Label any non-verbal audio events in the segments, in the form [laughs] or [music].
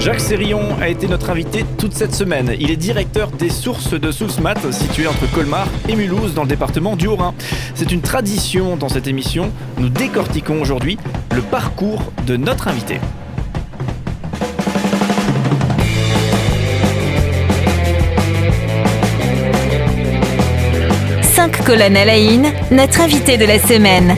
Jacques Sérillon a été notre invité toute cette semaine. Il est directeur des sources de Soulsmat, situé entre Colmar et Mulhouse, dans le département du Haut-Rhin. C'est une tradition dans cette émission. Nous décortiquons aujourd'hui le parcours de notre invité. Cinq colonnes à la notre invité de la semaine.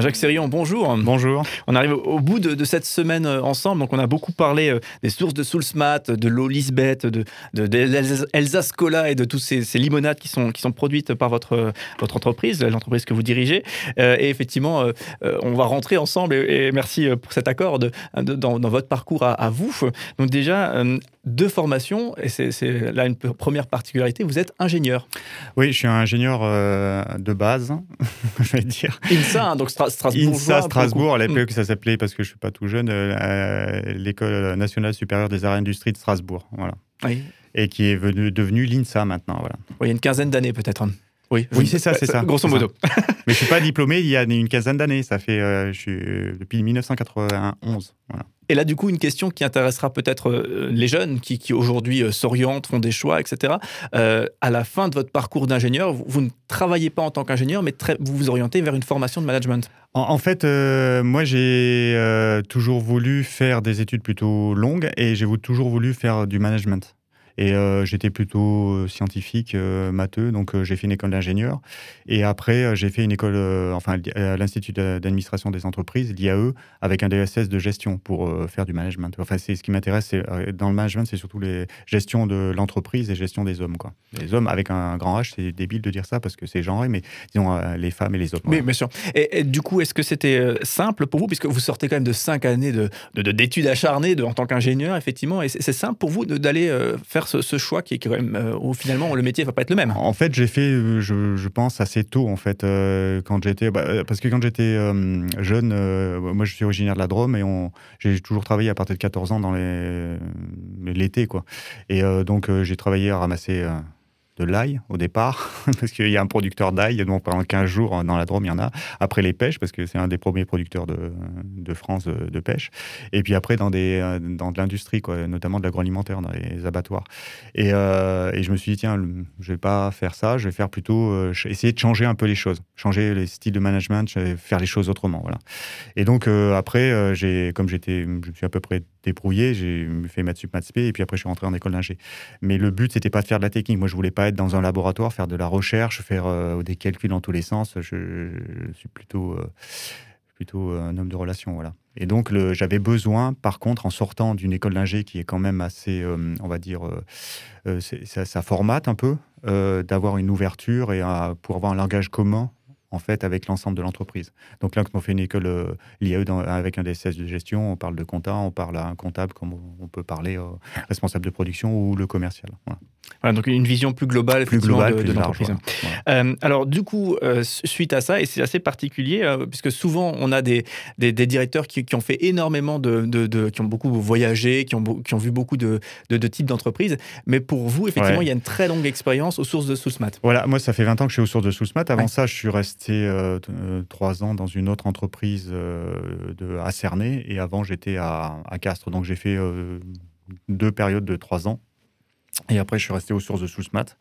Jacques Sérion, bonjour. Bonjour. On arrive au bout de, cette semaine euh, ensemble. Donc, on a beaucoup parlé euh, des sources de Soulsmat, de l'eau Lisbeth, de, de, Cola et de toutes ces, limonades qui sont, qui sont produites par votre, votre entreprise, l'entreprise que vous dirigez. Euh, et effectivement, on va rentrer ensemble. Et, merci pour cet accord dans, votre parcours à, à, vous. Donc, déjà, deux formations, et c'est là une première particularité, vous êtes ingénieur. Oui, je suis un ingénieur euh, de base, [laughs] je vais dire. INSA, hein, donc Strasbourg. INSA, Strasbourg, à l'époque, mm. ça s'appelait, parce que je ne suis pas tout jeune, euh, l'École nationale supérieure des arts et industries de Strasbourg. Voilà. Oui. Et qui est venu, devenu l'INSA maintenant. Voilà. Oui, il y a une quinzaine d'années peut-être. Oui, oui c'est ça, c'est ça. Grosso modo. [laughs] Mais je ne suis pas diplômé il y a une quinzaine d'années. Ça fait, euh, je suis depuis 1991. Voilà. Et là, du coup, une question qui intéressera peut-être euh, les jeunes qui, aujourd'hui euh, s'orientent, font des choix, etc. Euh, à la fin de votre parcours d'ingénieur, vous, ne travaillez pas en tant qu'ingénieur, mais vous vous orientez vers une formation de management. En, fait, moi, j'ai toujours voulu faire des études plutôt longues et j'ai toujours voulu faire du management. Et euh, j'étais plutôt euh, scientifique, euh, matheux, donc j'ai fait une école d'ingénieur. Et après, j'ai fait une école, enfin, à l'Institut d'administration des entreprises, l'IAE, avec un DSS de gestion pour faire du management. Enfin, c'est ce qui m'intéresse dans le management, c'est surtout les gestions de l'entreprise et gestion des hommes. Quoi. Les hommes avec un grand H, c'est débile de dire ça parce que c'est genré, mais disons les femmes et les hommes. Oui, bien sûr. Et, du coup, est-ce que c'était simple pour vous, puisque vous sortez quand même de cinq années d'études de, acharnées en tant qu'ingénieur, effectivement, et c'est simple pour vous d'aller faire ce, choix qui est quand même euh, où finalement le métier va pas être le même En fait, j'ai fait, euh, je, pense, assez tôt en fait euh, quand j'étais, bah, parce que quand j'étais jeune, moi je suis originaire de la Drôme et j'ai toujours travaillé à partir de 14 ans dans l'été quoi. Et donc j'ai travaillé à ramasser de l'ail au départ, [laughs] parce qu'il y a un producteur d'ail, donc pendant 15 jours dans la Drôme, il y en a. Après les pêches, parce que c'est un des premiers producteurs de, France de, pêche. Et puis après dans, des, dans de l'industrie, notamment de l'agroalimentaire, dans les abattoirs. Et, euh, et, je me suis dit, tiens, je vais pas faire ça, je vais faire plutôt euh, essayer de changer un peu les choses, changer les styles de management, faire les choses autrement. Voilà. Et donc euh, après, j'ai, comme j'étais, je suis à peu près débrouillé, j'ai fait maths sup, maths et puis après je suis rentré en école d'ingé. Mais le but, c'était pas de faire de la technique. Moi, je voulais pas être dans un laboratoire, faire de la recherche, faire euh, des calculs dans tous les sens. Je, suis plutôt, euh, plutôt un homme de relation, voilà. Et donc, j'avais besoin, par contre, en sortant d'une école d'ingé qui est quand même assez, euh, on va dire, ça, ça, formate un peu, d'avoir une ouverture et pour avoir un langage commun en fait avec l'ensemble de l'entreprise. Donc là, quand on fait une école euh, l'IAE avec un DSS de gestion, on parle de compta, on parle à un comptable comme on peut parler au responsable de production ou le commercial. Donc une vision plus globale, plus globale de, l'entreprise. Euh, alors du coup, euh, suite à ça, et c'est assez particulier, puisque souvent on a des, des, directeurs qui, qui, ont fait énormément de, de, qui ont beaucoup voyagé, qui ont, qui ont vu beaucoup de, types d'entreprises, mais pour vous, effectivement, il y a une très longue expérience aux sources de Soulsmat. Voilà, moi ça fait 20 ans que je suis aux sources de Soulsmat. Avant ça, je suis resté euh, euh, trois ans dans une autre entreprise euh, de, à Cernay et avant j'étais à, à, Castres. Donc j'ai fait deux périodes de trois ans et après je suis resté aux sources de Sousmat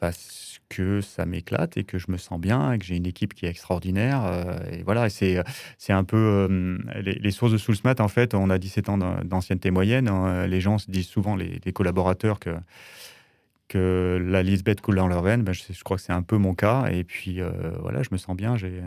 parce que ça m'éclate et que je me sens bien et que j'ai une équipe qui est extraordinaire. et voilà, c'est un peu les, sources de Soulsmat. En fait, on a 17 ans d'ancienneté moyenne. Hein. les gens se disent souvent, les, collaborateurs, que que la Lisbeth coule dans leur veine, ben, je, je, crois que c'est un peu mon cas. Et puis euh, voilà, je me sens bien. J'ai,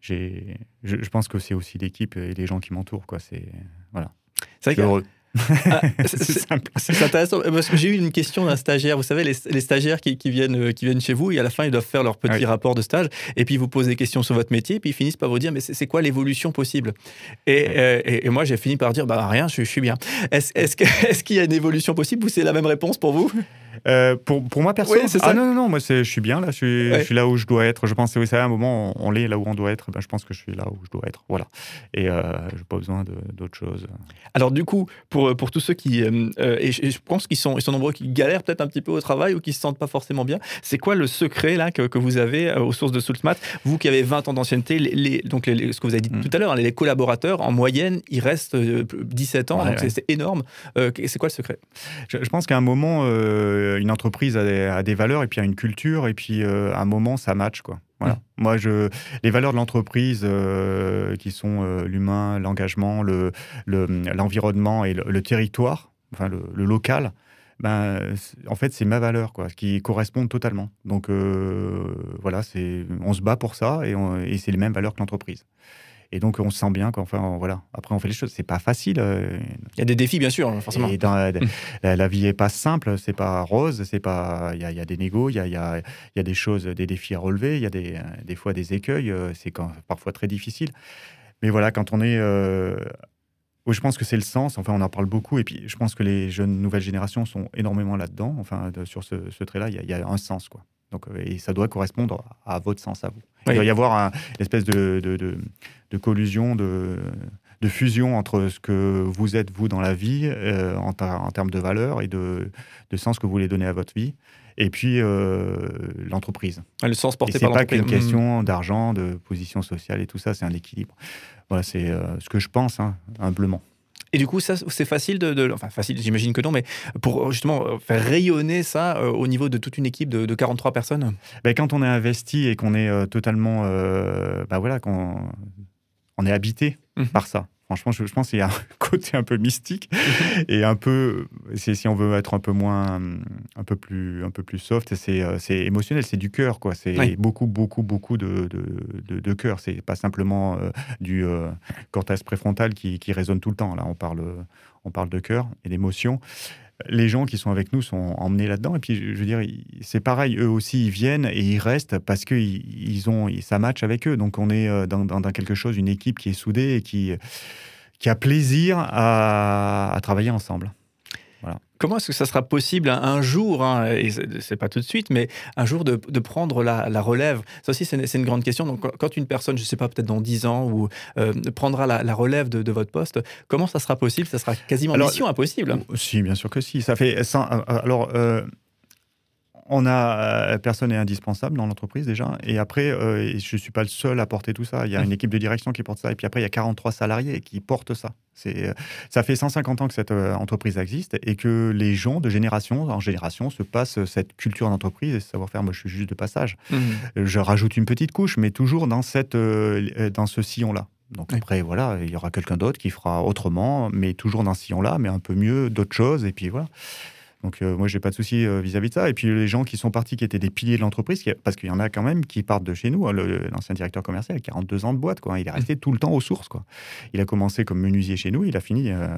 j'ai, je, pense que c'est aussi l'équipe et les gens qui m'entourent. Quoi. C'est voilà. C'est heureux. Ah, [laughs] c'est intéressant parce que j'ai eu une question d'un stagiaire. Vous savez, les, stagiaires qui, viennent, euh, qui viennent chez vous et à la fin ils doivent faire leur petit rapport de stage et puis ils vous posent des questions sur votre métier et puis ils finissent par vous dire mais c'est quoi l'évolution possible? Euh, et, et, moi j'ai fini par dire bah rien, je, suis bien. Est-ce est [laughs] qu'il est y a une évolution possible ou c'est la même réponse pour vous? Euh, pour, pour moi, perso, Oui, c'est ça. ah non, non, non, moi, je suis bien là, je suis, Ouais. je suis là où je dois être. Je pense que oui, c'est à un moment, on, on l'est là où on doit être. Ben, je pense que je suis là où je dois être. Voilà. Et euh, je n'ai pas besoin d'autre chose. Alors du coup, pour, pour tous ceux qui, euh, euh, et je, je pense qu'ils sont, ils sont nombreux, qui galèrent peut-être un petit peu au travail ou qui se sentent pas forcément bien, c'est quoi le secret là que, que vous avez euh, aux sources de Soulsmat? Vous qui avez 20 ans d'ancienneté, les, les- donc les- ce que vous avez dit Mm. tout à l'heure, hein, les collaborateurs, en moyenne, ils restent euh, 17 ans, Ouais, donc c'est- ouais. c'est énorme. Euh, c'est quoi le secret? Je, je pense qu'à un moment, euh, une entreprise a des, a des valeurs et puis a une culture et puis euh, à un moment, ça match quoi. Voilà. Mm. Moi, je, les valeurs de l'entreprise euh, qui sont euh, l'humain, l'engagement, le, le- l'environnement et le, le territoire, enfin le, le local. Ben, en fait, c'est ma valeur, quoi, qui correspondent totalement. Donc, euh, voilà, c'est, on se bat pour ça et c'est les mêmes valeurs que l'entreprise. Et donc, on se sent bien, quoi. Enfin, on- voilà. Après, on fait les choses. C'est pas facile. euh, Il y a des défis, bien sûr, hein, forcément. et dans la, la- la vie est pas simple, c'est pas rose, c'est pas. Il y a, il y a des négos, il y a, y, a, y a des choses, des défis à relever, il y a des, des fois des écueils, euh, c'est parfois très difficile. Mais voilà, quand on est. euh, oui, je pense que c'est le sens. Enfin, on en parle beaucoup. Et puis, je pense que les jeunes nouvelles générations sont énormément là-dedans. Enfin, de- sur ce, ce trait-là, il y, y a un sens, quoi. Donc, euh, et ça doit correspondre à votre sens à vous. Oui. Il doit y avoir un- une espèce de, de, de- de collusion, de, fusion entre ce que vous êtes, vous, dans la vie, euh, en, ter- en termes de valeurs et de, sens que vous voulez donner à votre vie, et puis euh, l'entreprise. Le sens Et porté c'est par pas l'entreprise. qu'une question d'argent, de position sociale et tout ça, c'est un équilibre. Voilà, c'est euh, ce que je pense, hein, humblement. Et du coup, ça, c'est facile de, de- Enfin, facile, j'imagine que non, mais pour justement euh, faire rayonner ça euh, au niveau de toute une équipe de, de 43 personnes. Ben, quand on est investi et qu'on est euh, totalement, euh, ben voilà, qu'on on est habité Mhm. par ça. Franchement, je, je pense qu'il y a un [laughs] côté un peu mystique et un peu, si on veut être un peu moins, un peu plus, un peu plus soft, c'est euh, c'est émotionnel, c'est du cœur, quoi. C'est Oui. beaucoup, beaucoup, beaucoup de, de, de, de cœur. C'est pas simplement euh, du euh, cortex préfrontal qui, qui résonne tout le temps. Là, on parle, on parle de cœur et d'émotion. Les gens qui sont avec nous sont emmenés là-dedans. Et puis, je veux dire, c'est pareil, eux aussi, ils viennent et ils restent parce que ils, ont, ça match avec eux. Donc, on est euh, dans, quelque chose, une équipe qui est soudée et qui, qui a plaisir à travailler ensemble. Comment est-ce que ça sera possible un, un jour, hein, et c'est pas tout de suite, mais un jour de, de prendre la, la relève? Ça aussi, c'est une, grande question. Donc, quand- une personne, je sais pas, peut-être dans 10 ans, ou euh, prendra la, la relève de, de votre poste, comment ça sera possible? Ça sera quasiment Alors, mission impossible. Si, bien sûr que si. Ça fait. alors, euh, on a. euh, personne n'est indispensable dans l'entreprise déjà. Et après, euh, je ne suis pas le seul à porter tout ça. Il y a une équipe de direction qui porte ça. Et puis après, il y a 43 salariés qui portent ça. C'est, euh, ça fait 150 ans que cette entreprise existe et que les gens, de génération en génération, se passent cette culture d'entreprise et ce savoir-faire. Moi, je suis juste de passage. Mhm. Je rajoute une petite couche, mais toujours dans, cette, dans ce sillon-là. Donc Oui. après, voilà, il y aura quelqu'un d'autre qui fera autrement, mais toujours dans ce sillon-là, mais un peu mieux, d'autres choses, et puis voilà. Donc euh, moi, j'ai pas de souci euh, vis-à-vis de ça. Et puis les gens qui sont partis, qui étaient des piliers de l'entreprise, parce qu'il y en a quand même qui partent de chez nous. hein, L'ancien directeur commercial, 42 ans de boîte, quoi. Il est resté tout le temps aux sources, quoi. Il a commencé comme menuisier chez nous, il a fini euh,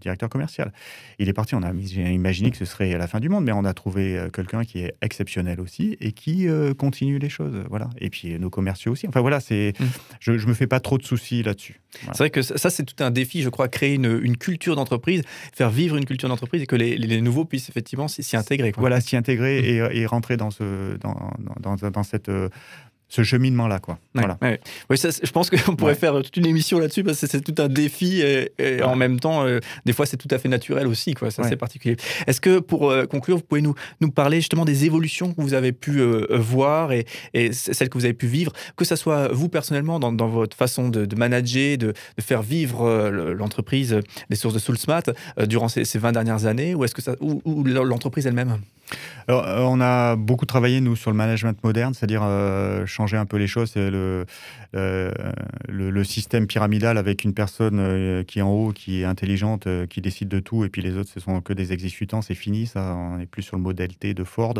directeur commercial. Il est parti, on a imaginé que ce serait la fin du monde, mais on a trouvé euh, quelqu'un qui est exceptionnel aussi et qui continue les choses, voilà. Et puis nos commerciaux aussi. Enfin voilà, c'est, Mm. je, je me fais pas trop de soucis là-dessus. Voilà. C'est vrai que ça, ça, c'est tout un défi, je crois, créer une, une culture d'entreprise, faire vivre une culture d'entreprise et que les, les nouveaux puissent effectivement s'y intégrer. quoi. Voilà, s'y intégrer et, et rentrer dans ce, dans, dans, dans, dans cette, euh, ce cheminement-là, quoi. Ouais, Voilà. ouais. Ouais, ça, c'est- je pense qu'on pourrait faire toute une émission là-dessus parce que c'est tout un défi et, et en même temps, euh, des fois, c'est tout à fait naturel aussi. Quoi. Ça, c'est particulier. Est-ce que pour euh, conclure, vous pouvez nous, nous parler justement des évolutions que vous avez pu euh, euh, voir et, celles que vous avez pu vivre, que ce soit vous personnellement dans, dans votre façon de, de manager, de, de faire vivre euh, le- l'entreprise, euh, les sources de Soulsmat euh, durant ces, ces 20 dernières années ou est-ce que ça ou, ou l'entreprise elle-même? Alors, euh, on a beaucoup travaillé, nous, sur le management moderne, c'est-à-dire euh, changer un peu les choses. Euh, le, système pyramidal avec une personne qui est en haut, qui est intelligente, qui décide de tout, et puis les autres, ce sont que des exécutants, c'est fini, ça. On est plus sur le modèle T de Ford.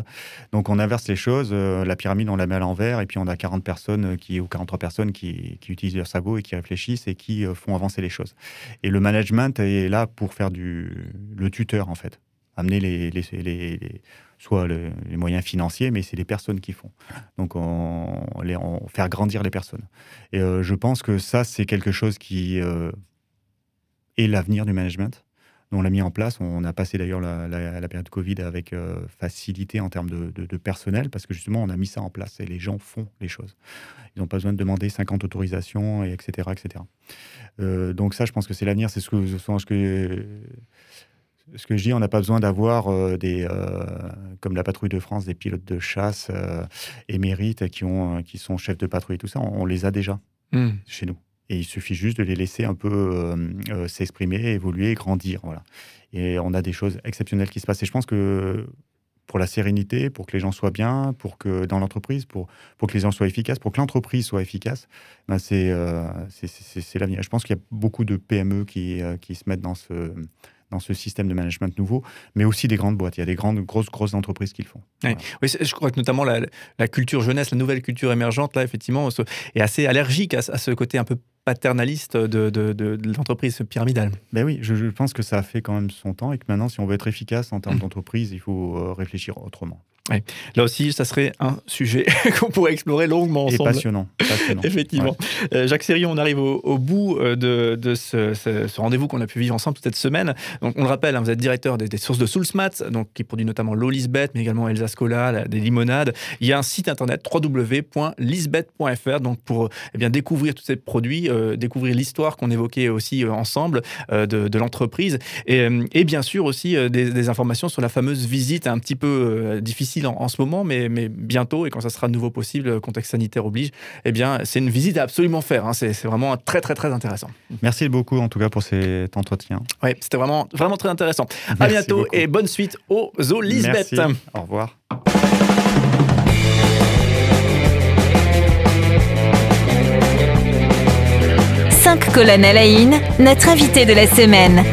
Donc, on inverse les choses. la pyramide, on la met à l'envers, et puis on a 40 personnes qui, ou 43 personnes qui, utilisent leur cerveau et qui réfléchissent et qui font avancer les choses. Et le management est là pour faire du, le tuteur, en fait. Amener les, les, les- soit le- les moyens financiers, mais c'est les personnes qui font. Donc, on, les, on- faire grandir les personnes. Et euh, je pense que ça, c'est quelque chose qui euh, est l'avenir du management. On l'a mis en place. On a passé d'ailleurs la, la, période Covid avec facilité en termes de, de, personnel parce que justement, on a mis ça en place et les gens font les choses. Ils n'ont pas besoin de demander 50 autorisations, et etc. etc. donc ça, je pense que c'est l'avenir. C'est ce que, ce que ce que je dis, on n'a pas besoin d'avoir euh, des, euh, comme la patrouille de France, des pilotes de chasse euh, émérites qui, ont, qui sont chefs de patrouille et tout ça. On, les a déjà hmm. chez nous. Et il suffit juste de les laisser un peu s'exprimer, évoluer, grandir. Voilà. Et on a des choses exceptionnelles qui se passent. Et je pense que pour la sérénité, pour que les gens soient bien, pour que dans l'entreprise, pour, pour que les gens soient efficaces, pour que l'entreprise soit efficace, ben c'est l'avenir. Je pense qu'il y a beaucoup de PME qui, qui se mettent dans ce dans ce système de management nouveau, mais aussi des grandes boîtes. Il y a des grandes, grosses, grosses entreprises qui le font. Oui, je crois que notamment la, culture jeunesse, la nouvelle culture émergente, là, effectivement, est assez allergique à, ce côté un peu paternaliste de, de, l'entreprise pyramidale. Ben oui, je, pense que ça a fait quand même son temps et que maintenant, si on veut être efficace en termes mmh. d'entreprise, il faut euh, réfléchir autrement. Là aussi, ça serait un sujet [laughs] qu'on pourrait explorer longuement ensemble. Et passionnant. Effectivement. Euh, Jacques Sérion, on arrive au, bout euh, de, ce, rendez-vous qu'on a pu vivre ensemble toute cette semaine. Donc, on le rappelle, hein, vous êtes directeur des, sources de Soulsmat, donc, qui produit notamment l'eau Lisbeth, mais également Elsa Scola, des limonades. Il y a un site internet www.lisbeth.fr donc pour eh bien, découvrir tous ces produits, euh, découvrir l'histoire qu'on évoquait aussi ensemble de, l'entreprise et, et, bien sûr aussi des, des, informations sur la fameuse visite un petit peu difficile en, ce moment, mais, mais, bientôt, et quand ça sera de nouveau possible, contexte sanitaire oblige, eh bien, c'est une visite à absolument faire. Hein. C'est vraiment très, très, très intéressant. Merci beaucoup, en tout cas, pour cet entretien. Oui, c'était vraiment, vraiment très intéressant. à bientôt et bonne suite aux Zoo Lisbeth. Au revoir. Cinq colonnes à la notre invité de la semaine.